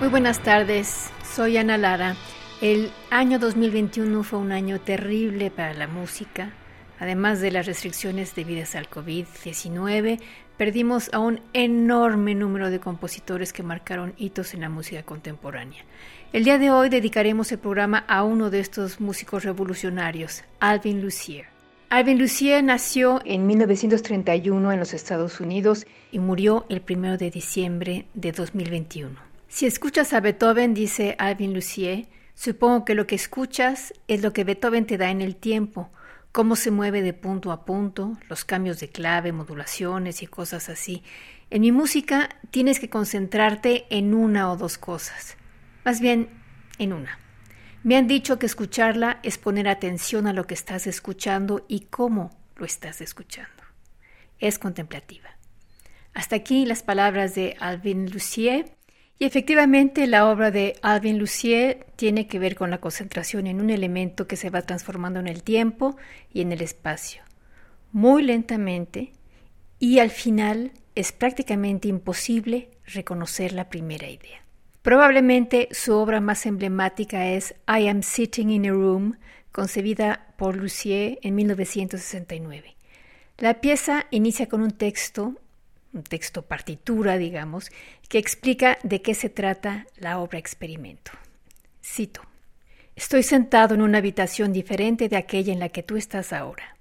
Muy buenas tardes, soy Ana Lara. El año 2021 fue un año terrible para la música. Además de las restricciones debidas al COVID-19, perdimos a un enorme número de compositores que marcaron hitos en la música contemporánea. El día de hoy dedicaremos el programa a uno de estos músicos revolucionarios, Alvin Lucier. Alvin Lucier nació en 1931 en los Estados Unidos y murió el 1 de diciembre de 2021. Si escuchas a Beethoven, dice Alvin Lucier, supongo que lo que escuchas es lo que Beethoven te da en el tiempo, cómo se mueve de punto a punto, los cambios de clave, modulaciones y cosas así. En mi música tienes que concentrarte en una o dos cosas, más bien en una. Me han dicho que escucharla es poner atención a lo que estás escuchando y cómo lo estás escuchando. Es contemplativa. Hasta aquí las palabras de Alvin Lucier y efectivamente la obra de Alvin Lucier tiene que ver con la concentración en un elemento que se va transformando en el tiempo y en el espacio, muy lentamente, y al final es prácticamente imposible reconocer la primera idea. Probablemente su obra más emblemática es I Am Sitting in a Room, concebida por Lucier en 1969. La pieza inicia con un texto un texto partitura, digamos, que explica de qué se trata la obra experimento. Cito. Estoy sentado en una habitación diferente de aquella en la que tú estás ahora.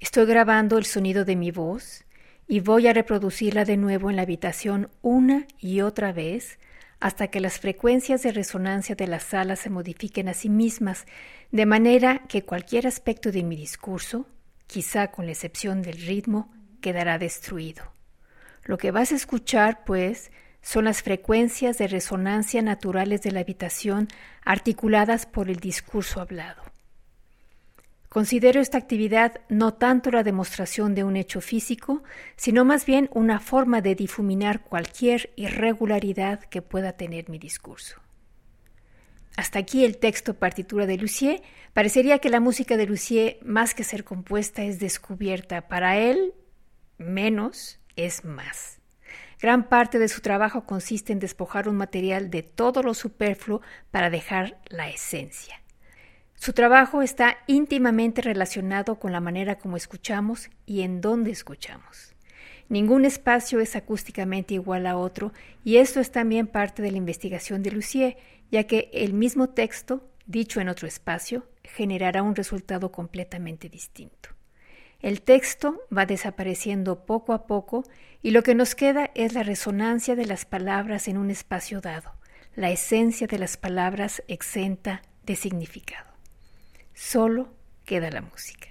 Estoy grabando el sonido de mi voz y voy a reproducirla de nuevo en la habitación una y otra vez hasta que las frecuencias de resonancia de la sala se modifiquen a sí mismas, de manera que cualquier aspecto de mi discurso, quizá con la excepción del ritmo, quedará destruido. Lo que vas a escuchar, pues, son las frecuencias de resonancia naturales de la habitación articuladas por el discurso hablado. Considero esta actividad no tanto la demostración de un hecho físico, sino más bien una forma de difuminar cualquier irregularidad que pueda tener mi discurso. Hasta aquí el texto partitura de Lucier. Parecería que la música de Lucier, más que ser compuesta, es descubierta. Para él, menos es más. Gran parte de su trabajo consiste en despojar un material de todo lo superfluo para dejar la esencia. Su trabajo está íntimamente relacionado con la manera como escuchamos y en dónde escuchamos. Ningún espacio es acústicamente igual a otro y esto es también parte de la investigación de Lucier, ya que el mismo texto, dicho en otro espacio, generará un resultado completamente distinto. El texto va desapareciendo poco a poco y lo que nos queda es la resonancia de las palabras en un espacio dado, la esencia de las palabras exenta de significado. Solo queda la música.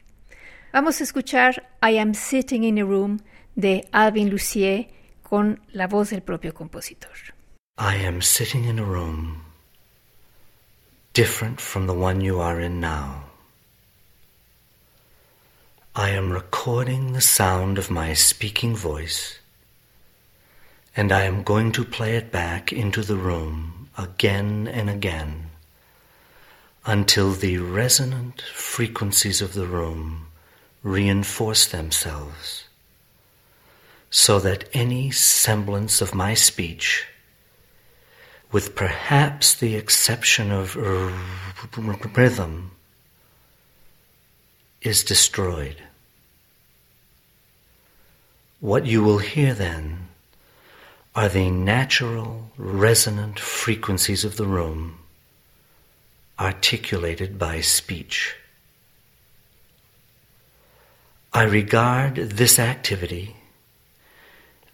Vamos a escuchar I Am Sitting in a Room de Alvin Lucier con la voz del propio compositor. I am sitting in a room different from the one you are in now. I am recording the sound of my speaking voice, and I am going to play it back into the room again and again until the resonant frequencies of the room reinforce themselves, so that any semblance of my speech, with perhaps the exception of rhythm, is destroyed. What you will hear then are the natural resonant frequencies of the room articulated by speech. I regard this activity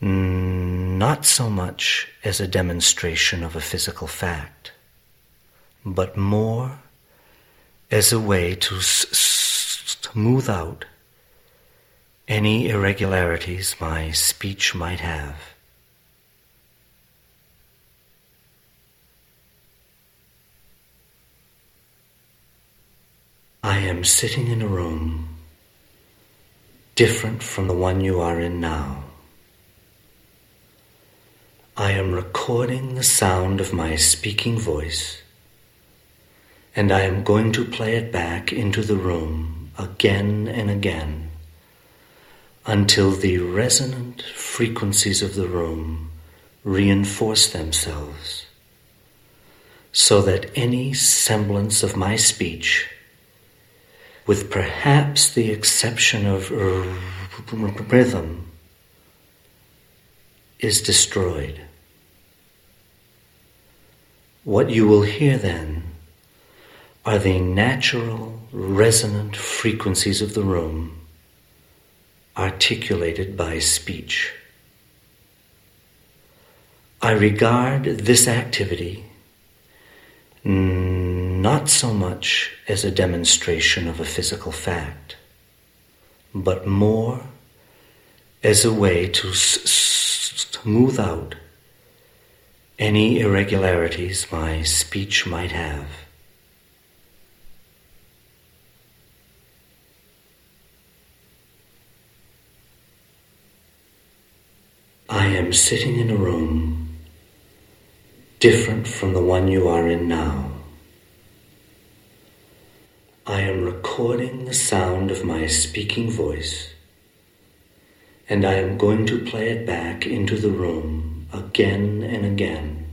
not so much as a demonstration of a physical fact, but more as a way to smooth out any irregularities my speech might have. I am sitting in a room different from the one you are in now. I am recording the sound of my speaking voice, and I am going to play it back into the room again and again until the resonant frequencies of the room reinforce themselves so that any semblance of my speech, with perhaps the exception of rhythm, is destroyed. What you will hear then are the natural resonant frequencies of the room articulated by speech. I regard this activity not so much as a demonstration of a physical fact, but more as a way to smooth out any irregularities my speech might have. I am sitting in a room different from the one you are in now. I am recording the sound of my speaking voice and I am going to play it back into the room again and again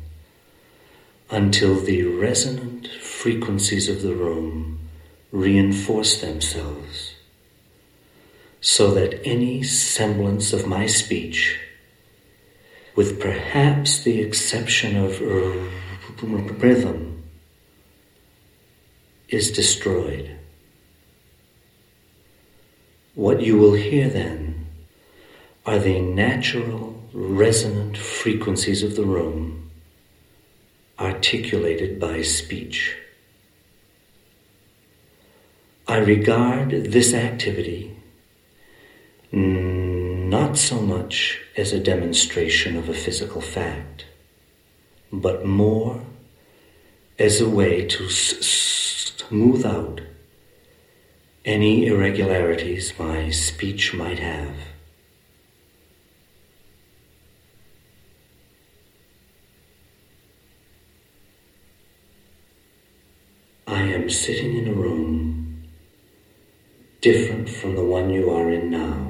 until the resonant frequencies of the room reinforce themselves so that any semblance of my speech, with perhaps the exception of rhythm, is destroyed. What you will hear then are the natural resonant frequencies of the room articulated by speech. I regard this activity not so much as a demonstration of a physical fact, but more as a way to smooth out any irregularities my speech might have. I am sitting in a room different from the one you are in now.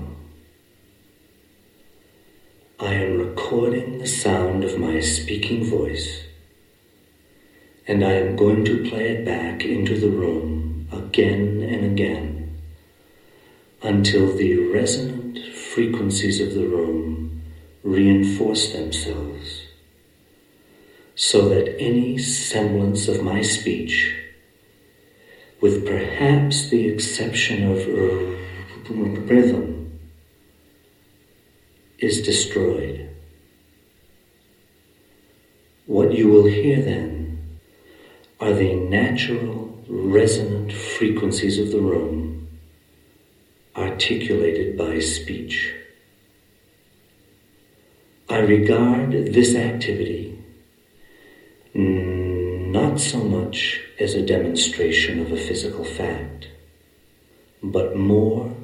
I am recording the sound of my speaking voice, and I am going to play it back into the room again and again until the resonant frequencies of the room reinforce themselves so that any semblance of my speech with perhaps the exception of rhythm, is destroyed. What you will hear then are the natural resonant frequencies of the room articulated by speech. I regard this activity not so much as a demonstration of a physical fact, but more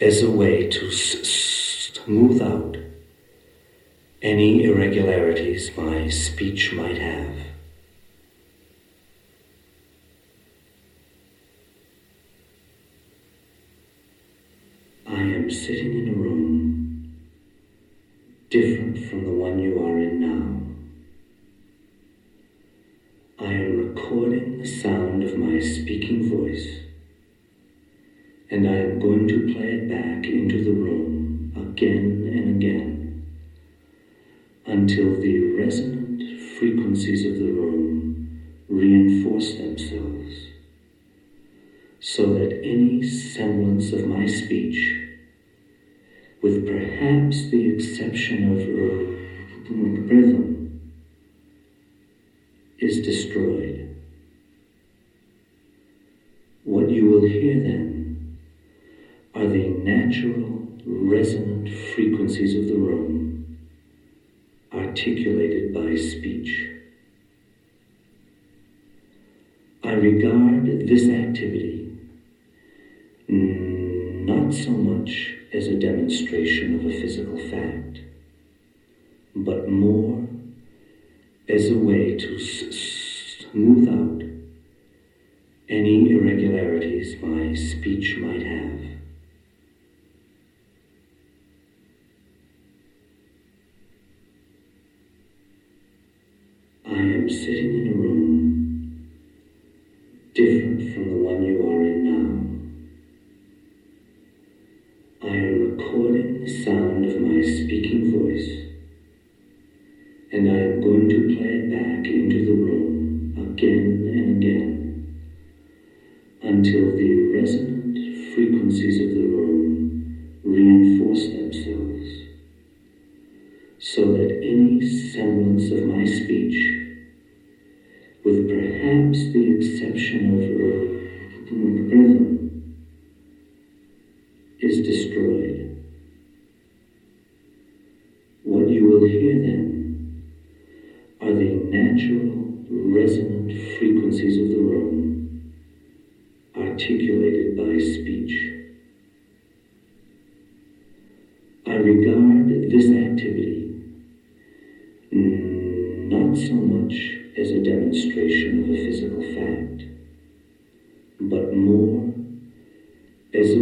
as a way to smooth out any irregularities my speech might have. I am sitting in a room different from the one you are in now. I am recording the sound of my speaking voice, and I am going to play it back into the room again and again until the resonant frequencies of the room reinforce themselves so that any semblance of my speech, with perhaps the exception of rhythm, is destroyed. What you will hear then are the natural resonant frequencies of the room articulated by speech. I regard this activity not so much as a demonstration of a physical fact, but more as a way to smooth out any irregularities my speech might have. I am sitting in a room different from the one you are in now. I am recording the sound of my speaking voice, and I am going to play it back into the room again and again until the resonant frequencies of the room reinforce themselves so that any semblance of my speech, perhaps the exception of rhythm, is destroyed. What you will hear then are the natural resonant frequencies of the room articulated by speech. I regard this activity not so much as a demonstration more as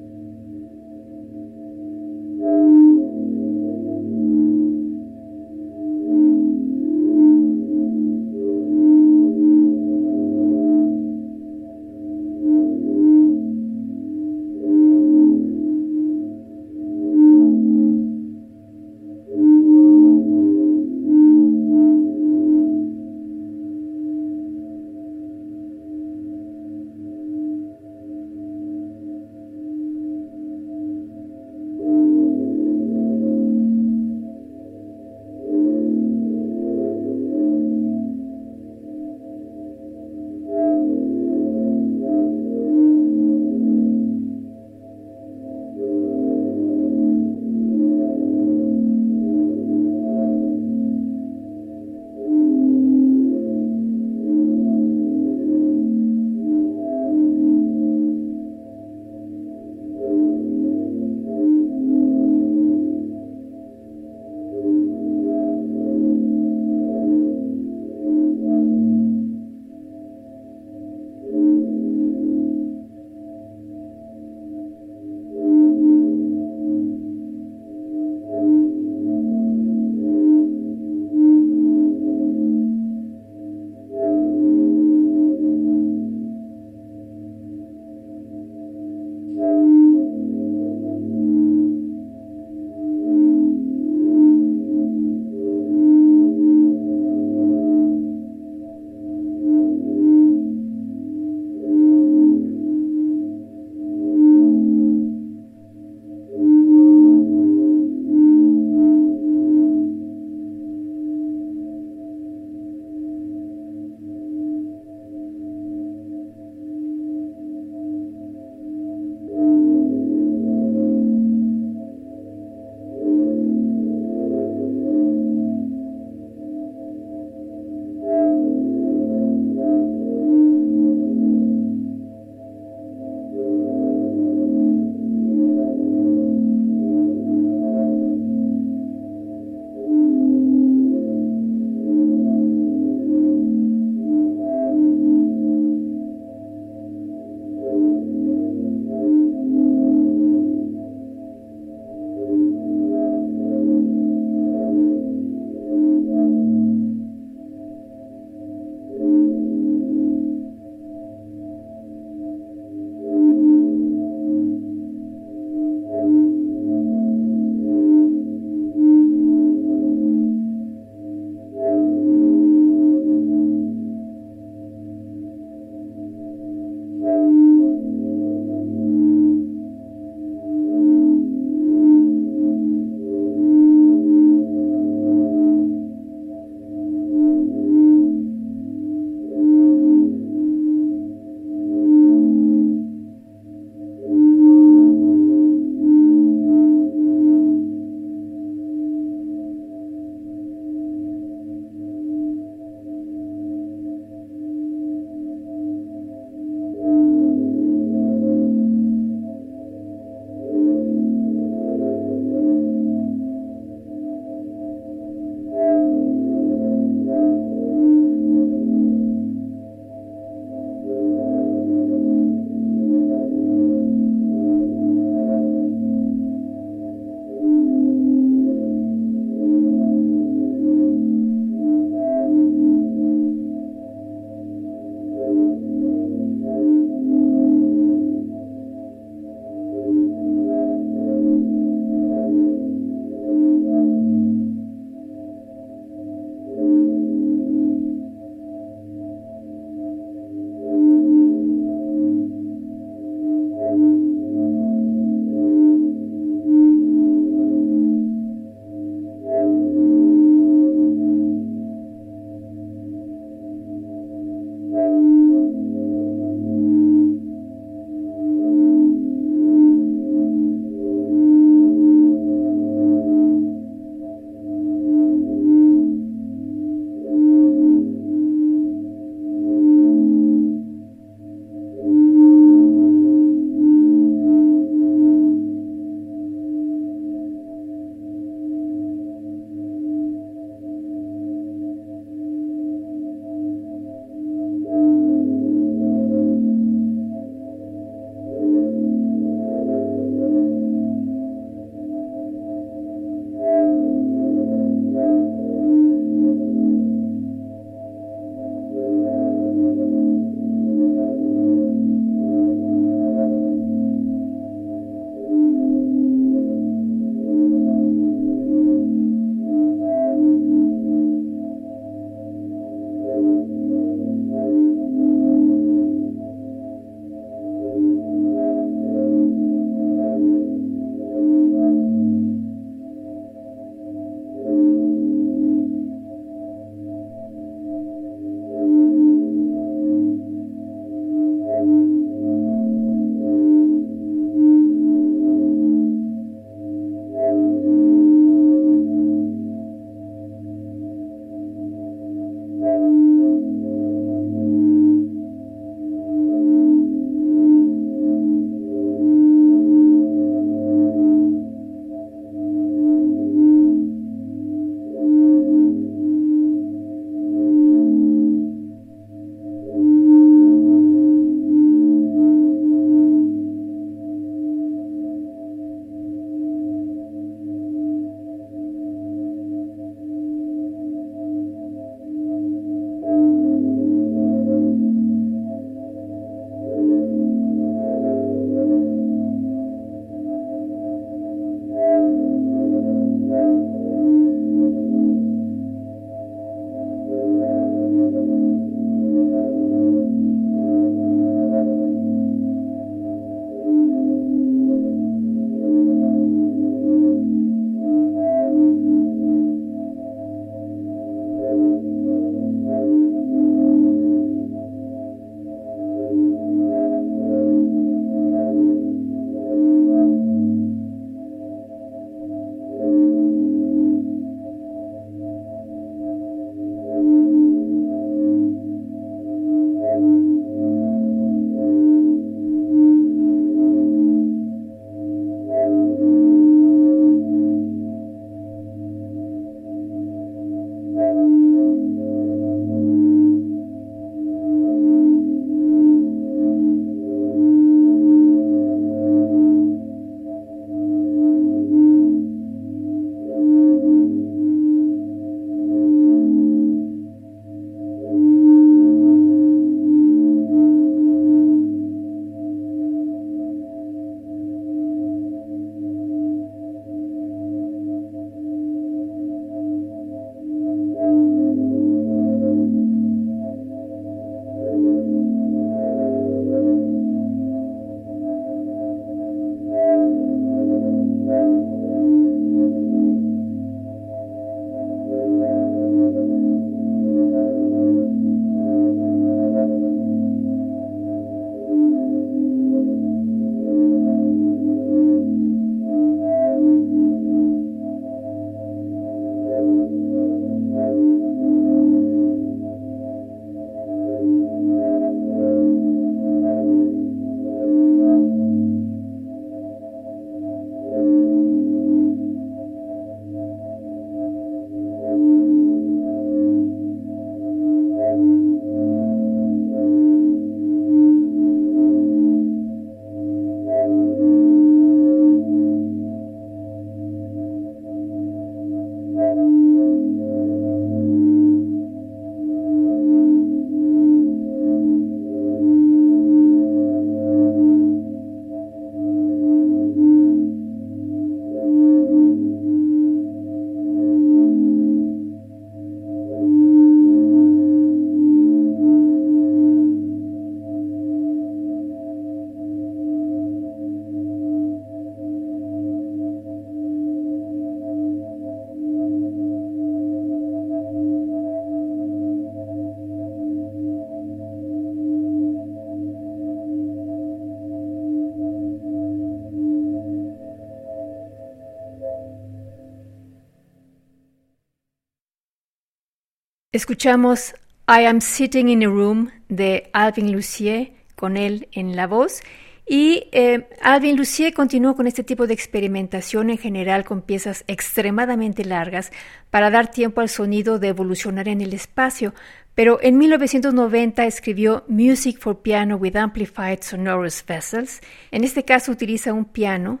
Escuchamos I Am Sitting in a Room de Alvin Lucier, con él en la voz. Y eh, Alvin Lucier continuó con este tipo de experimentación en general con piezas extremadamente largas para dar tiempo al sonido de evolucionar en el espacio, pero en 1990 escribió Music for Piano with Amplified Sonorous Vessels. En este caso utiliza un piano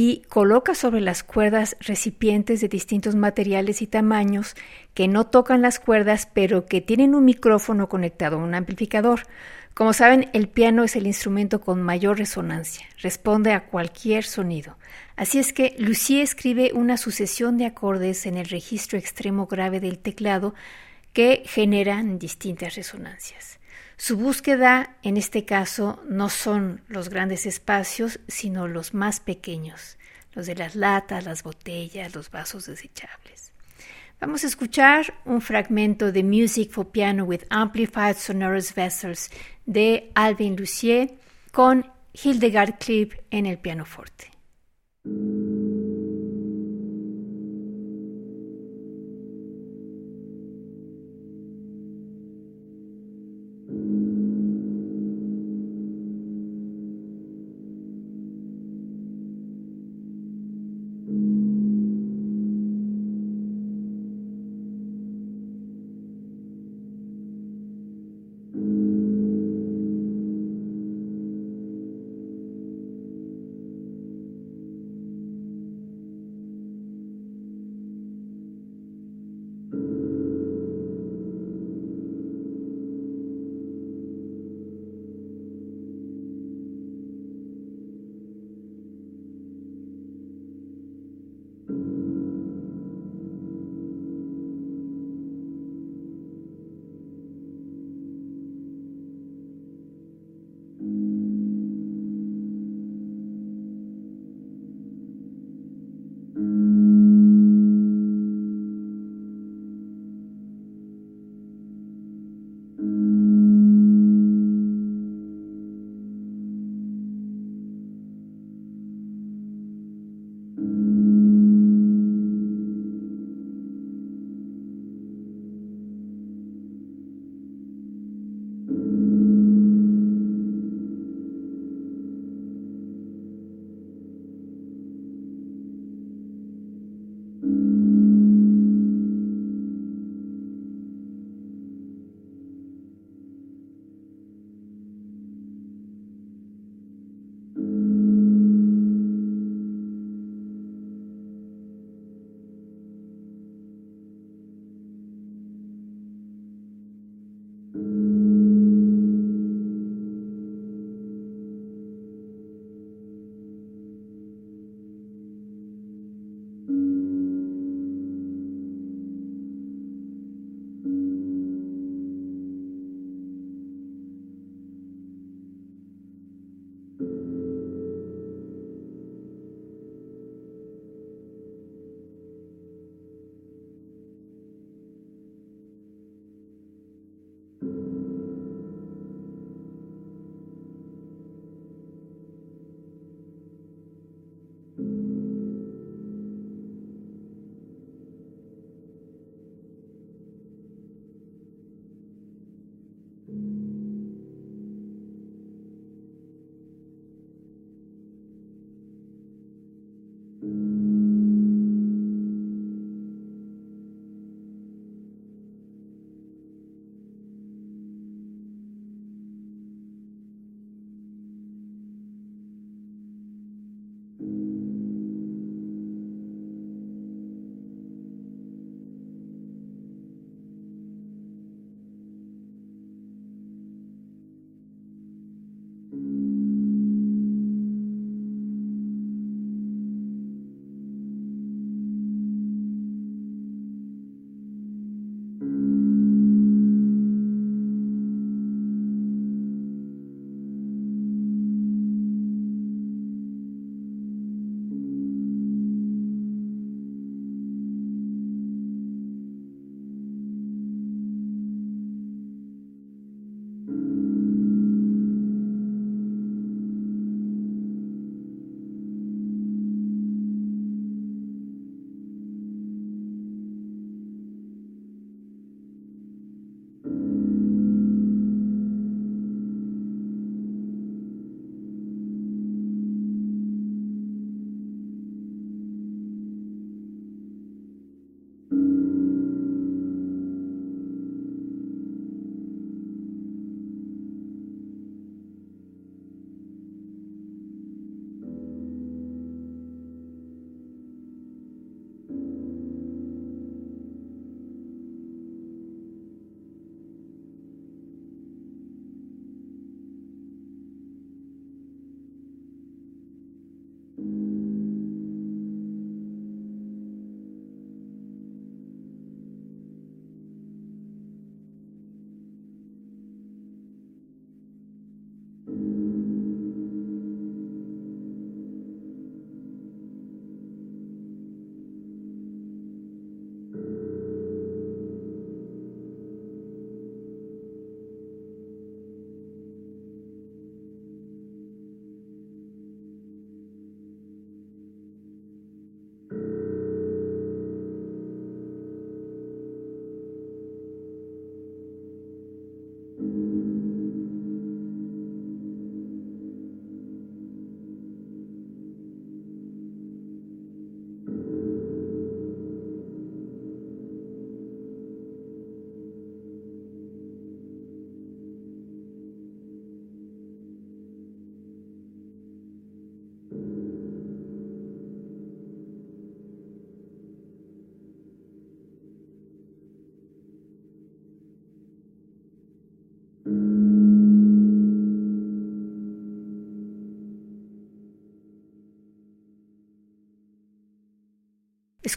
y coloca sobre las cuerdas recipientes de distintos materiales y tamaños que no tocan las cuerdas pero que tienen un micrófono conectado a un amplificador. Como saben, el piano es el instrumento con mayor resonancia, responde a cualquier sonido. Así es que Lucie escribe una sucesión de acordes en el registro extremo grave del teclado que generan distintas resonancias. Su búsqueda, en este caso, no son los grandes espacios, sino los más pequeños, los de las latas, las botellas, los vasos desechables. Vamos a escuchar un fragmento de Music for Piano with Amplified Sonorous Vessels de Alvin Lucier con Hildegard Klipp en el pianoforte.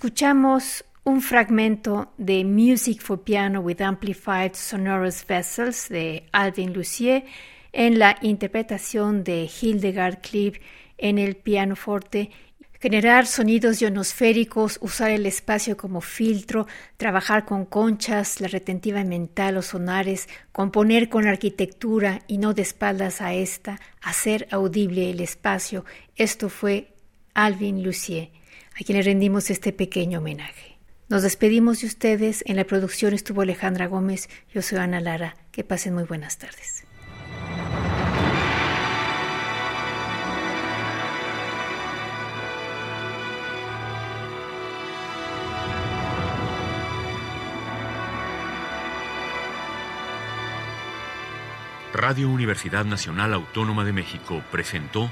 Escuchamos un fragmento de Music for Piano with Amplified Sonorous Vessels de Alvin Lucier en la interpretación de Hildegard Klieb en el pianoforte generar sonidos ionosféricos, usar el espacio como filtro, trabajar con conchas, la retentiva mental o sonares, componer con arquitectura y no de espaldas a esta, hacer audible el espacio. Esto fue Alvin Lucier, a quien le rendimos este pequeño homenaje. Nos despedimos de ustedes. En la producción estuvo Alejandra Gómez. Yo soy Ana Lara. Que pasen muy buenas tardes. Radio Universidad Nacional Autónoma de México presentó